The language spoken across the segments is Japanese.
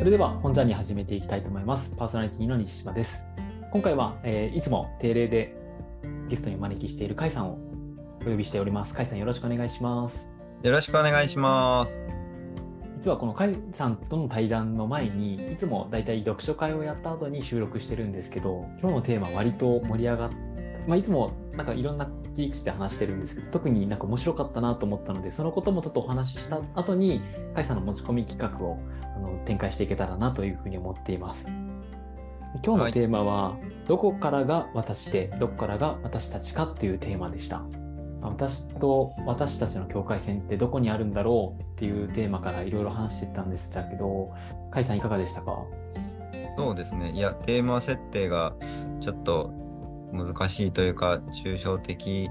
それでは本ジャーニー始めていきたいと思います。パーソナリティの西島です。今回は、えーいつも定例でゲストにお招きしている甲斐さんをお呼びしております。甲斐さんよろしくお願いします。よろしくお願いします。実はこの甲斐さんとの対談の前にいつもだいたい読書会をやった後に収録してるんですけど今日のテーマ割と盛り上がっまあ、いつもなんかいろんな切り口で話してるんですけど特になんか面白かったなと思ったのでそのこともちょっとお話しした後に甲斐さんの持ち込み企画をあの展開していけたらなというふうに思っています。今日のテーマは、どこからが私でどこからが私たちかというテーマでした。私と私たちの境界線ってどこにあるんだろうっていうテーマからいろいろ話してたんですけど、甲斐さんいかがでしたか？そうですね。いや、テーマ設定がちょっと難しいというか、抽象的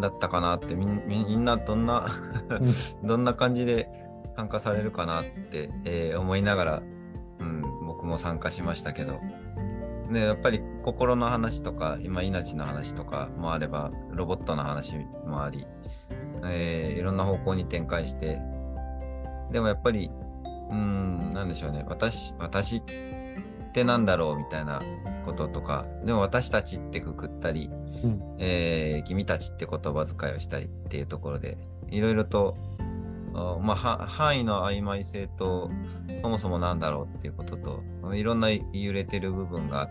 だったかなって、みんなどんな どんな感じで参加されるかなって、えー思いながら、うん、僕も参加しましたけど。でやっぱり心の話とか今命の話とかもあればロボットの話もあり、えーいろんな方向に展開してでもやっぱりうんなんでしょうね私私ってなんだろうみたいなこととかでも私たちってくくったり、うんえー君たちって言葉遣いをしたりっていうところでいろいろとあまあ、は範囲の曖昧性とそもそもなんだろうっていうことといろんな揺れてる部分があ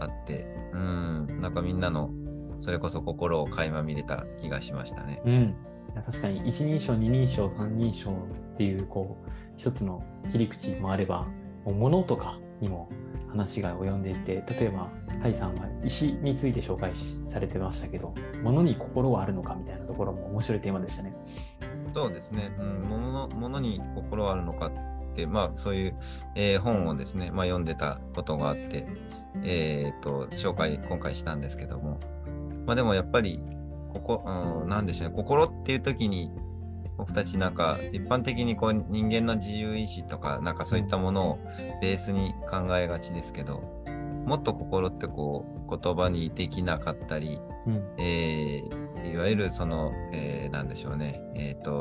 あってうんなんかみんなのそれこそ心を垣間見れた気がしましたね。うん、確かに一人称二人称三人称っていうこう一つの切り口もあればもう物とかにも話が及んでいて例えばハイさんは石について紹介されてましたけど物に心はあるのかみたいなところも面白いテーマでしたね。そうですね、うん、ものに心はあるのかって、まあ、そういう、えー本をですね、まあ、読んでたことがあって、えー、と紹介今回したんですけども、まあ、でもやっぱりここ、うん、なんでしょうね心っていう時に僕たちなんか一般的にこう人間の自由意志とかなんかそういったものをベースに考えがちですけどもっと心ってこう言葉にできなかったり、うん。えーいわゆるその、えーなんでしょうね、えっ、と、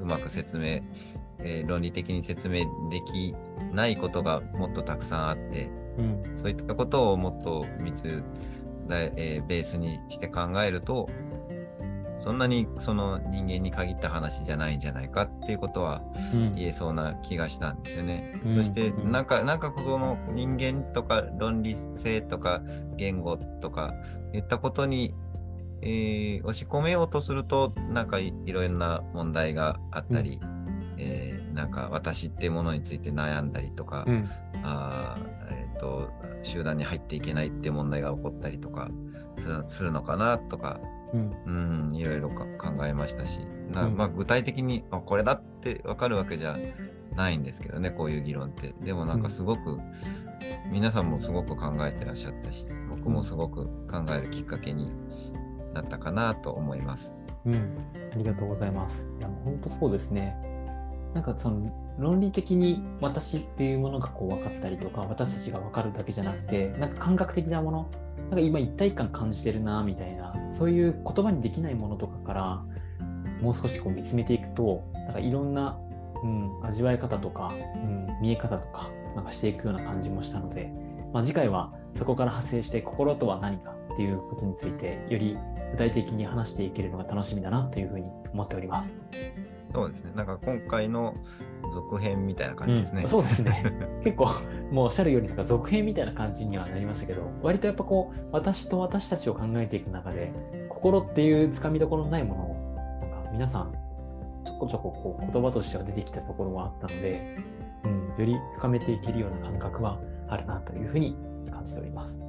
うまく説明、えー論理的に説明できないことがもっとたくさんあって、うん。そういったことをもっと密だ、えーベースにして考えると、そんなにその人間に限った話じゃないんじゃないかっていうことはうん。言えそうな気がしたんですよね。うん。そしてうん。なんか、なんかこの人間とか論理性とか言語とかいったことに、えー押し込めようとするとなんかいいろんな問題があったり、えーなんか私っていうものについて悩んだりとか、うん。あーえーと集団に入っていけないっていう問題が起こったりとかするするのかなとかうんうん、いろいろか考えましたし、なうんまあ、具体的にあこれだって分かるわけじゃないんですけどね、こういう議論って。でもなんかすごく、皆さんもすごく考えてらっしゃったし、僕もすごく考えるきっかけになったかなと思います。うん、ありがとうございます。いや、もう本当そうですね。なんかその論理的に私っていうものがこう分かったりとか、私たちが分かるだけじゃなくて、なんか感覚的なもの、なんか今一体感感じてるなみたいな、そういう言葉にできないものとかから、もう少しこう見つめていくと、なんかいろんな、うん、味わい方とか、うん、見え方とか、なんかしていくような感じもしたので、まあ、次回はそこから派生して心とは何かっていうことについて、より具体的に話していけるのが楽しみだなというふうに思っております。そうですね、なんか今回の続編みたいな感じですね。うんそうですね。結構もうおっしゃるようになんか続編みたいな感じにはなりましたけど割とやっぱこう私と私たちを考えていく中で心っていうつかみどころのないものをなんか皆さんちょこちょここう言葉としては出てきたところはあったので、うん、より深めていけるような感覚はあるなというふうに感じております。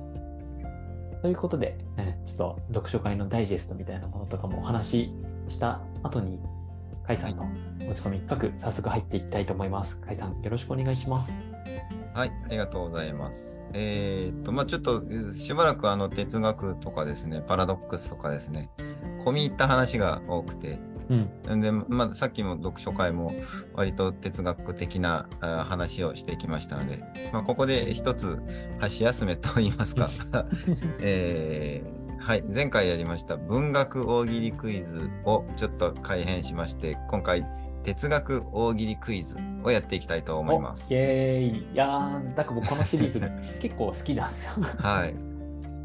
ということで、えちょっと読書会のダイジェストみたいなものとかもお話しした後に、甲斐さんの持ち込み企画、早速入っていきたいと思います。甲斐さん、よろしくお願いします。はい、ありがとうございます。えーっと、まあちょっとえーしばらくあの哲学とかですね、パラドックスとかですね、込み入った話が多くて、うん。で、まあ、さっきも読書会も割と哲学的なあ話をしてきましたので、まあ、ここで一つ箸休めと言いますか、えーはい、前回やりました文学大喜利クイズをちょっと改編しまして、今回哲学大喜利クイズをやっていきたいと思います。イエーイいやー、なんか僕このシリーズ 結構好きなんですよ。はい。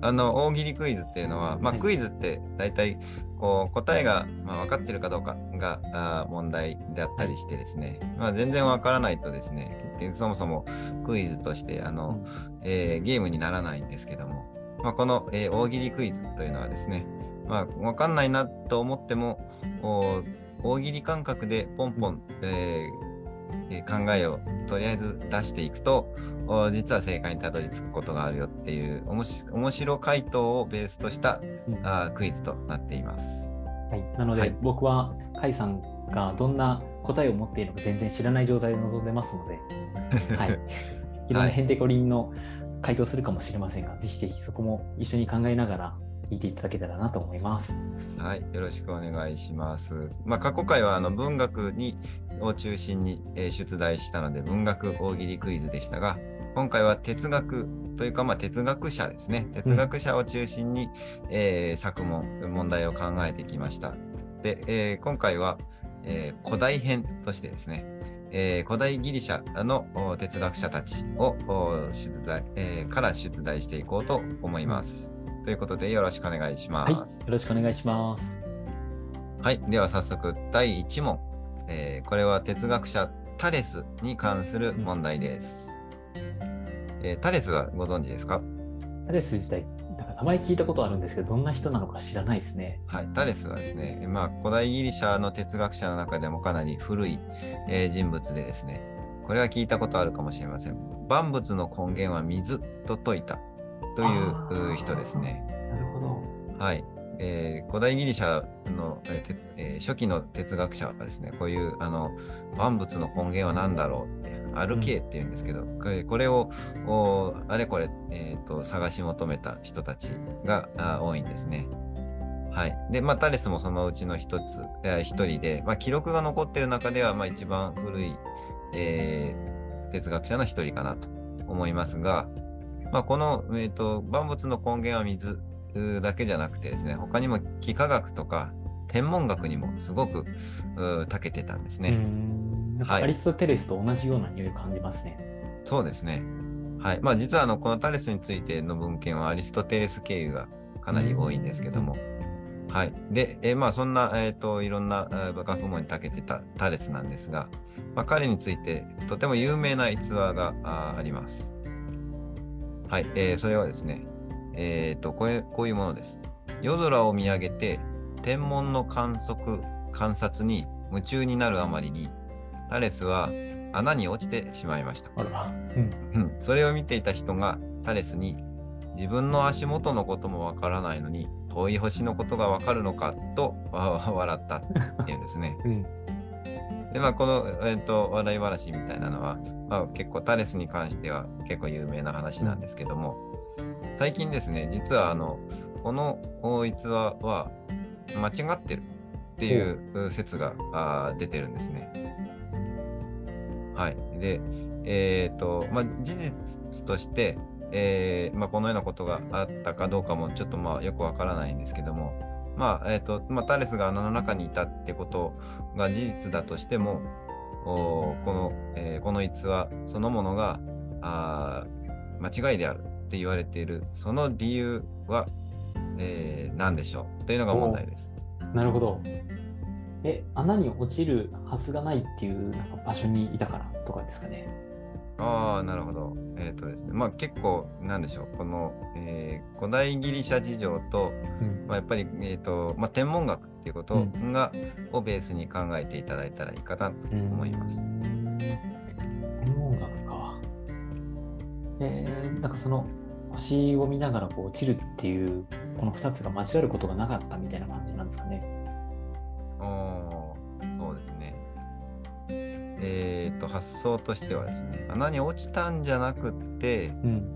あの大喜利クイズっていうのは、まあ、はいクイズって大体こう答えが、まあ、分かってるかどうかがあー問題であったりしてですね、まあ、全然分からないとですねでそもそもクイズとしてあの、えーゲームにならないんですけども、まあ、この、えー大喜利クイズというのはですね、まあ、分かんないなと思ってもお大喜利感覚でポンポン、えーえー考えをとりあえず出していくとお実は正解にたどり着くことがあるよっていうおもし面白回答をベースとしたうん。あークイズとなっています。はい、なので、はい。僕は甲斐さんがどんな答えを持っているのか全然知らない状態で臨んでますので、はい、いろんなヘンテコリンの回答するかもしれませんが、ぜひぜひそこも一緒に考えながら聞いていただけたらなと思います。はい、よろしくお願いします。まあ、過去回はあの文学にを中心に、えー出題したので文学大喜利クイズでしたが、今回は哲学というか、まあ、哲学者ですね。哲学者を中心に、えー作問、問題を考えてきました。で、えー今回は、えー古代編としてですね、えー古代ギリシャのお哲学者たちをお出題、えーから出題していこうと思います。ということでよろしくお願いしまはい、す。よろしくお願いします。はい、では早速第1問、えーこれは哲学者タレスに関する問題です。えータレスはご存知ですか？タレス自体、なんか名前聞いたことあるんですけど、どんな人なのか知らないですね。はい、タレスはですね、まあ、古代ギリシャの哲学者の中でもかなり古い、えー人物でですね、これは聞いたことあるかもしれません。万物の根源は水と説いたという人ですね。なるほど。はい。えー古代ギリシャの、えーてえー初期の哲学者はですね、こういうあの万物の根源は何だろうって、アルケーっていうんですけど、これこれをおあれこれ、えーと探し求めた人たちがあ多いんですね。はい。で、まあ、タレスもそのうちの一つ、えー一人で、まあ、記録が残ってる中では、まあ、一番古い、えー哲学者の一人かなと思いますが、まあ、この、えーと万物の根源は水うだけじゃなくてですね、他にも幾何学とか天文学にもすごくう長けてたんですね。アリストテレスと同じような匂い感じますね。そうですね。はい。まあ実はあのこのタレスについての文献はアリストテレス経由がかなり多いんですけども。はい。で、えーまあそんな、えー、といろんな学問に長けてたタレスなんですが、まあ、彼についてとても有名な逸話があります。はい。えーそれはですね、えー、とこういうこういうものです。夜空を見上げて天文の観測観察に夢中になるあまりにタレスは穴に落ちてしまいました。うん。うん、それを見ていた人がタレスに自分の足元のこともわからないのに遠い星のことがわかるのかとわ笑ったっていうんですね。うん。でまあこの、えー、と笑い話みたいなのは、まあ、結構タレスに関しては結構有名な話なんですけども、最近ですね実はあのこの逸話は間違ってるっていう説があー出てるんですね。はい。で、えっ、と、まあ、事実として、えーまあ、このようなことがあったかどうかもちょっとまあよくわからないんですけども、まあ、えっ、と、まあ、タレスが穴の中にいたってことが事実だとしても、おこの、えーこの逸話そのものがあ間違いであるって言われている、その理由は、えー何でしょうというのが問題です。なるほど。え、穴に落ちるはずがないっていうなんか場所にいたからとかですかね。ああ、なるほど。えっ、とですね、まあ結構、なんでしょう、この、えー古代ギリシャ事情と、うんまあ、やっぱり、えーとまあ、天文学っていうことうが、をベースに考えていただいたらいいかなと思います。うーん天文学か。えー、なんかその星を見ながらこう落ちるっていうこの2つが交わることがなかったみたいな感じなんですかね。おーそうですね。えっ、と、発想としてはですね、穴に落ちたんじゃなくて、うん。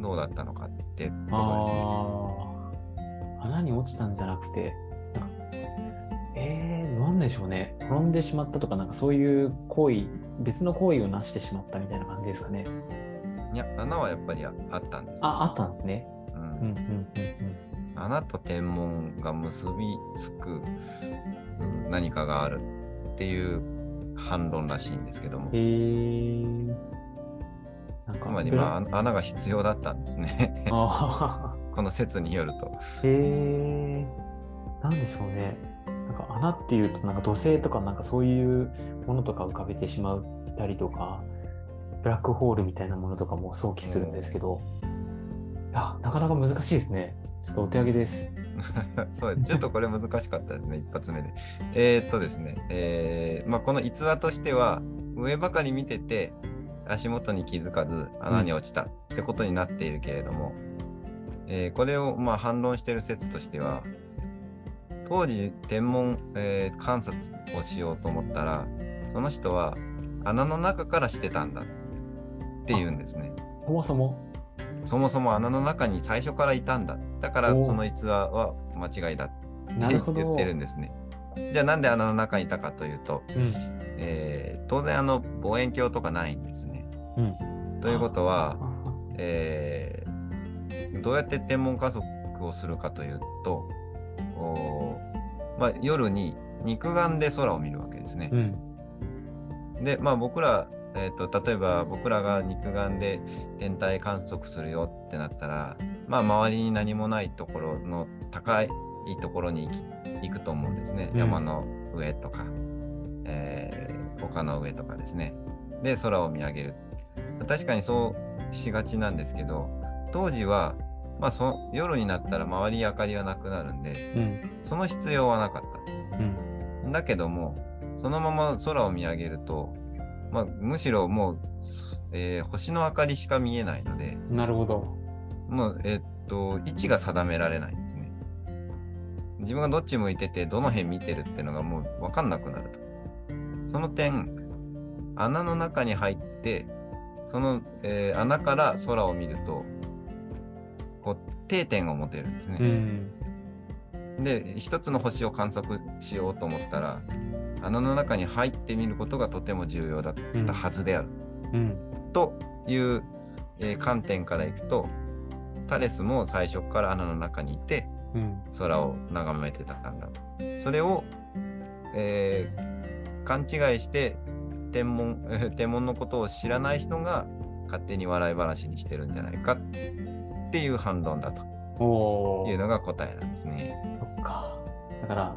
どうだったのかってところですね。穴に落ちたんじゃなくて、なんかえー、なんでしょうね。転んでしまったとか、なんかそういう行為、別の行為をなしてしまったみたいな感じですかね。いや、穴はやっぱりああったんです、あ、あったんですね。うんうんうんうん穴と天文が結びつくうん何かがあるっていう反論らしいんですけどもへえ。なんかつまり、まあ、穴が必要だったんですねあ この説によると。あ。へえ。なんでしょうね。なんか穴っていうと、なんか土星とかなんかそういうものとか浮かべてしまったりとか、ブラックホールみたいなものとかも想起するんですけど、いや、なかなか難しいですね。ちょっとお手上げです。そう ちょっとこれ難しかったですね、一発目で。えーっとですね、えーまあ、この逸話としては、上ばかり見てて、足元に気づかず穴に落ちたってことになっているけれども、えーこれをまあ反論している説としては、当時天文、えー観察をしようと思ったら、その人は穴の中からしてたんだっていうんですね。そもそも。そもそも穴の中に最初からいたんだ。だからその逸話は間違いだなるほど。言ってるんですね。じゃあなんで穴の中にいたかというと、うん。えー当然あの望遠鏡とかないんですね。うん。ということは、あえーどうやって天文観測をするかというと、まあ、夜に肉眼で空を見るわけですねう。ん。で、まあ、僕ら、えー、と例えば僕らが肉眼で天体観測するよってなったら、まあ、周りに何もないところの高いところに行き行くと思うんですね。うん山の上とか、えー丘の上とかですね。で、空を見上げる。確かにそうしがちなんですけど、当時は、まあ、そ夜になったら周りに明かりはなくなるんで、うん。その必要はなかった。うん。だけども、そのまま空を見上げると、まあ、むしろもう、えー星の明かりしか見えないので、なるほど。もう、えーっと、位置が定められないんですね。自分がどっち向いてて、どの辺見てるっていうのがもう分かんなくなると。その点、穴の中に入って、その、えー穴から空を見ると、こう定点を持てるんですね。うん。で一つの星を観測しようと思ったら穴の中に入ってみることがとても重要だったはずである、うん。という、えー観点からいくとタレスも最初から穴の中にいてうん。空を眺めてたんだそれを、えー勘違いして天文えー 天文のことを知らない人が勝手に笑い話にしてるんじゃないかっていう反論だというのが答えなんですね。そっか。だから、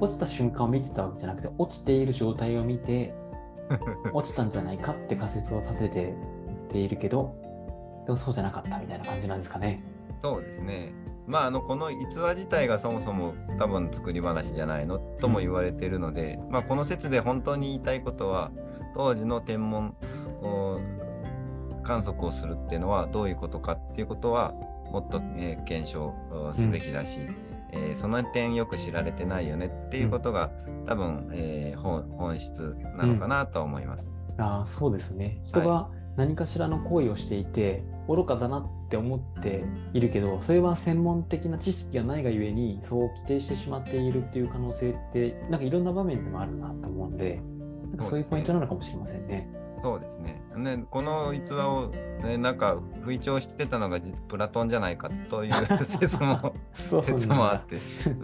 落ちた瞬間を見てたわけじゃなくて、落ちている状態を見て、落ちたんじゃないかって仮説をさせてているけど、でもそうじゃなかったみたいな感じなんですかね。そうですね。まあ、あのこの逸話自体がそもそも多分作り話じゃないの？とも言われているので、まあ、この説で本当に言いたいことは当時の天文お観測をするっていうのはどういうことかっていうことはもっと、えー検証おすべきだし、えーその点よく知られてないよねっていうことが、多分、えー本本質なのかなとは思います。ああ、そうですね。人が何かしらの行為をしていて、愚かだなって思っているけど、それは専門的な知識がないがゆえに、そう規定してしまっているっていう可能性って、なんかいろんな場面でもあるなと思うんで、なんかそういうポイントなのかもしれませんね。そうですね。ねこの逸話を、ね、なんか吹聴してたのがじプラトンじゃないかという 説も説もあって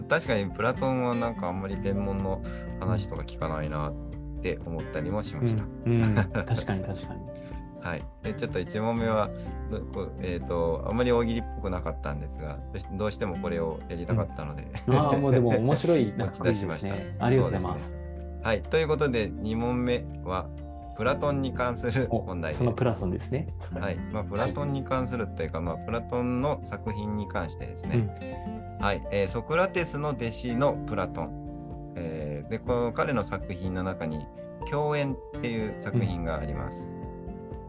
確かにプラトンはなんかあんまり天文の話とか聞かないなって思ったりもしました。うん、うん、確かに確かに。はい、でちょっと1問目はえー、とあまり大喜利っぽくなかったんですがどうしてもこれをやりたかったので、ああ、もうでも面白い 持ち出しますしたね。ありがとうございます。はい、ということで2問目はプラトンに関するお問題です。そのプラソンですね。はいまあ、プラトンに関するというか、まあ、プラトンの作品に関してですね、はいえーソクラテスの弟子のプラトン、えーでこの彼の作品の中に「共演」っていう作品があります、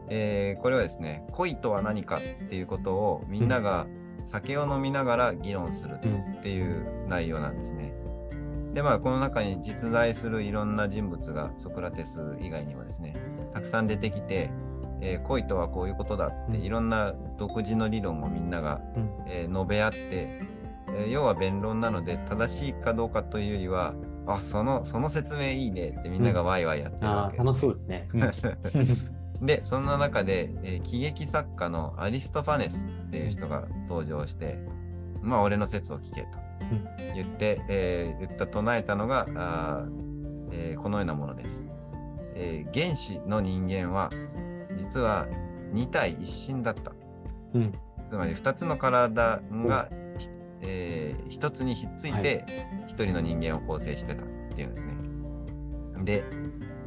えーこれはですね恋とは何かっていうことをみんなが酒を飲みながら議論するうん。っていう内容なんですね。でまあこの中に実在するいろんな人物がソクラテス以外にもですねたくさん出てきて、えー恋とはこういうことだってうんいろんな独自の理論をみんなが、うん。えー述べ合って、えー要は弁論なので正しいかどうかというよりはあそのその説明いいねってみんながワイワイやってるああ、わけです。楽しそうですね。うん でそんな中で、えー喜劇作家のアリストファネスっていう人が登場してまあ俺の説を聞けと言って、えー言った唱えたのがあー、えーこのようなものです。えー原始の人間は実は二体一心だった。うん。つまり2つの体が、ひえー一つにひっついて一人の人間を構成してたっていうんですね。で、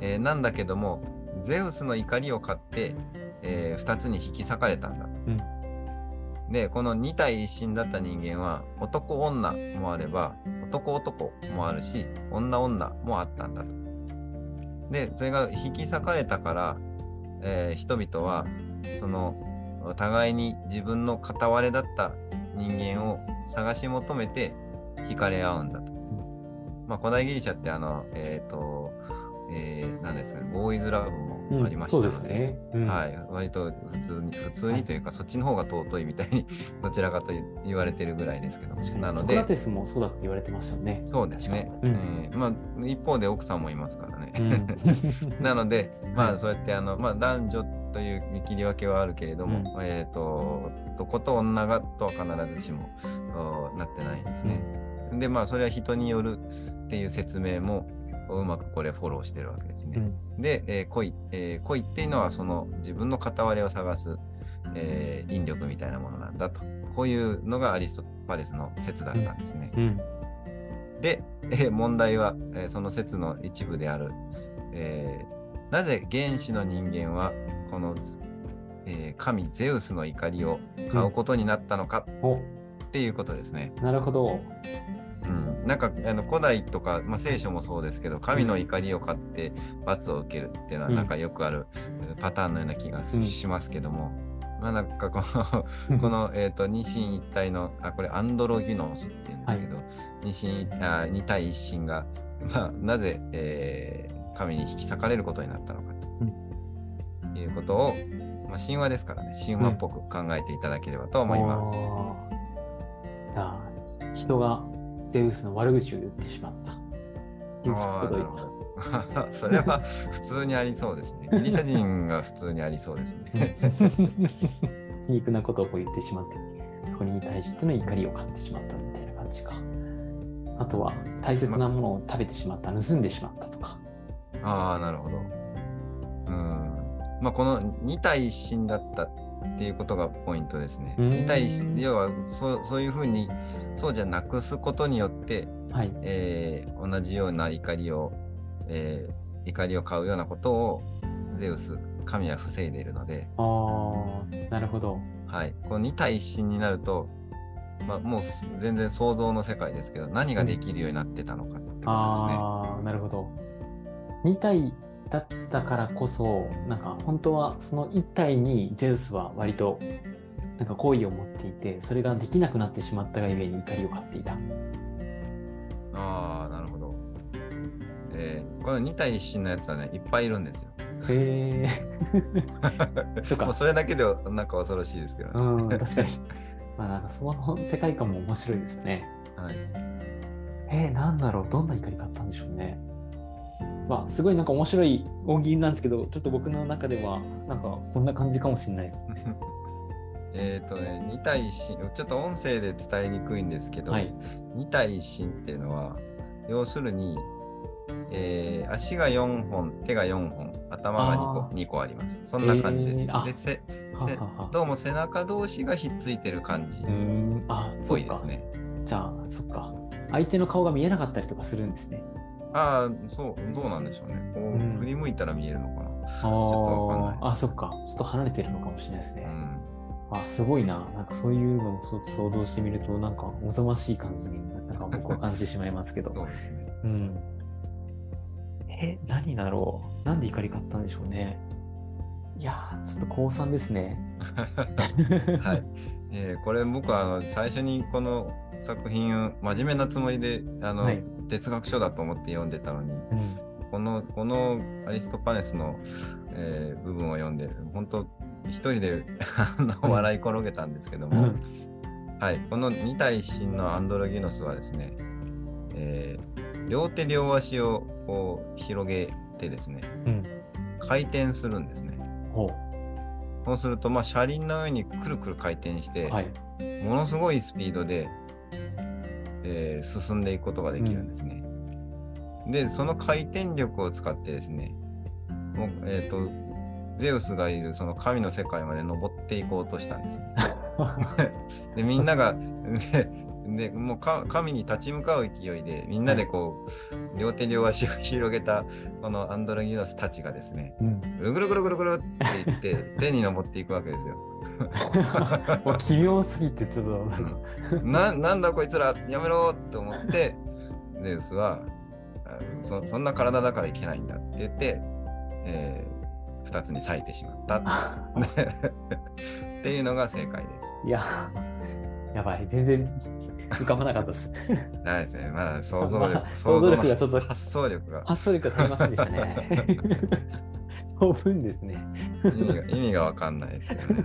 えーなんだけどもゼウスの怒りを買って、え2つに引き裂かれたんだと。うんでこの二体一心だった人間は男女もあれば男男もあるし女女もあったんだと。でそれが引き裂かれたから、えー人々はその互いに自分の片割れだった人間を探し求めて惹かれ合うんだと。まあ、古代ギリシャってあの、えっ、と、えー、何ですかね、ボーイズラブもありましたそうのですね。うん。はい、割と普通に、普通にというか、そっちの方が尊いみたいに、どちらかと言われてるぐらいですけど、なので。ソクラ、テスもそうだって言われてましたよね。そうですね、うん。えーまあ、一方で奥さんもいますからね。うん。なので、まあ、はい。そうやってあの、まあ、男女という切り分けはあるけれども、うん。えっ、と、男と女がとは必ずしもおなってないんですね。で、まあ、それは人によるっていう説明もうまくこれフォローしてるわけですね。うんで、えー恋、えー恋っていうのはその自分の片割れを探す、えー引力みたいなものなんだと。こういうのがアリストパレスの説だったんですね。うんで、えー問題は、えーその説の一部である、えーなぜ原始の人間はこの、えー神ゼウスの怒りを買うことになったのかおっていうことですね。なるほど。うん、なんかあの古代とか、まあ、聖書もそうですけど神の怒りを買って罰を受けるっていうのはうん。なんかよくあるえーパターンのような気がし,、うん。ますけども、まあなんかこのこの、えー、と二神一体のあこれアンドロギノスっていうんですけど、二神あ二体一神が、まあ、なぜ、えー神に引き裂かれることになったのかと、いうことを、まあ、神話ですからね神話っぽく考えていただければと思います。あー。じゃあ、人がゼウスの悪口を言ってしまった。それは普通にありそうですね。ギリシャ人が普通にありそうですね。た。皮肉なことを言ってしまって、これに対しての怒りを買ってしまったみたいな感じか。あとは、大切なものを食べてしまった、盗んでしまったとか。ああ、なるほど。うん。まあ、この二体一心だったっていうことがポイントですね。うん二体一心、要はそうそういうふうに、そうじゃなくすことによって、はい。えー同じような怒りを、えー怒りを買うようなことをゼウス、神は防いでいるので、ああ、なるほど。はい、この二体一心になると、まあ、もう全然想像の世界ですけど何ができるようになってたのかってことですね。ああ、なるほど。2体だったからこそ、なんか本当はその1体にゼウスは割となんか好意を持っていて、それができなくなってしまったがゆえに怒りを買っていた。ああなるほど。えーこの二体一心のやつはねいっぱいいるんですよ。へえ。とかもうそれだけでなんか恐ろしいですけどね。うん、確かに。まあなんかその世界観も面白いですね。はい、えー、なんだろう、どんな怒り買ったんでしょうね。まあ、すごいなんか面白い大喜利なんですけど、ちょっと僕の中では、なんかこんな感じかもしれないです。えっとね二体一心ちょっと音声で伝えにくいんですけど、はい。二体一心っていうのは要するに、えー足が4本手が4本頭が2個あー二個あります。そんな感じです。えーあでせどうも背中同士がひっついてる感じっぽいです。ね。じゃあ、そっか。相手の顔が見えなかったりとかするんですね。ああ、そう、どうなんでしょうね。こう、うん振り向いたら見えるのかな。あとわかんないーあ、そっか。ちょっと離れてるのかもしれないですね。うん。あ、すごいな。なんかそういうのをそ想像してみると、なんかおぞましい感じになんか僕は感じてしまいますけど。そうですね。うん。え、何だろう。なんで怒り買ったんでしょうね。いやー、ちょっと高3ですね。はい。えーこれ僕はあの最初にこの作品を真面目なつもりであの、はい哲学書だと思って読んでたのにうん。このこのアリストパネスの、えー部分を読んで本当一人で 笑い転げたんですけども、はい、この二体一心のアンドロギノスはですね、えー両手両足をこう広げてですねうん。回転するんですね。ほそうすると、まあ、車輪の上にくるくる回転して、う。はい。ものすごいスピードでえー進んでいくことができるんですね。で、その回転力を使ってですね、もうえっ、と、ゼウスがいるその神の世界まで登っていこうとしたんですね。で、みんなが、で、もうか神に立ち向かう勢いで、みんなでこう、両手両足を広げた、このアンドロギノスたちがですね、うん、ぐるぐるぐるぐるぐるって言って、天に登っていくわけですよ。も う奇妙すぎてちょっと。うん。ななんだこいつらやめろって思ってゼウスはあそそんな体だからいけないんだって言って、え2つに裂いてしまった。っていうのが正解です。いややばい。全然浮かばなかったです。ないですね。まだ想像力、まあ想像力がちょっと発想力が。発想力が足りませんでしたね。当分ですね。意味が意味がわかんないですよね。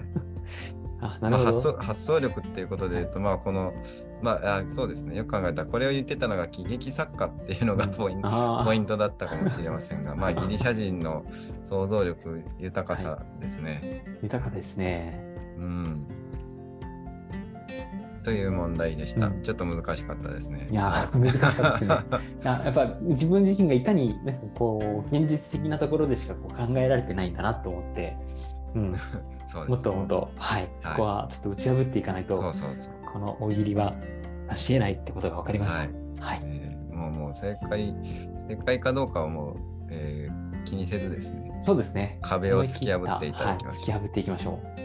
あなるほど、まあ、発想発想力っていうことで言うと、まあこの、まああそうですね、よく考えたら、これを言ってたのが喜劇作家っていうのがポインポイントだったかもしれませんが、まあ ギリシャ人の想像力豊かさですね。ー豊かですね。うん。という問題でした。うん。ちょっと難しかったですね。いや難しかったですね。いややっぱ自分自身がいかになんかこう現実的なところでしかこう考えられてないんだなと思って、うん、そうですもっともっと、はい、そこはちょっと打ち破っていかないと、そうそうそう。この大喜利は成し得ないってことが分かりました。ははい。い、えーもうもう正解、正解かどうかはもう、えー気にせずですね、そうですね。壁を突き破っていただきましょうはい、突き破っていきましょう。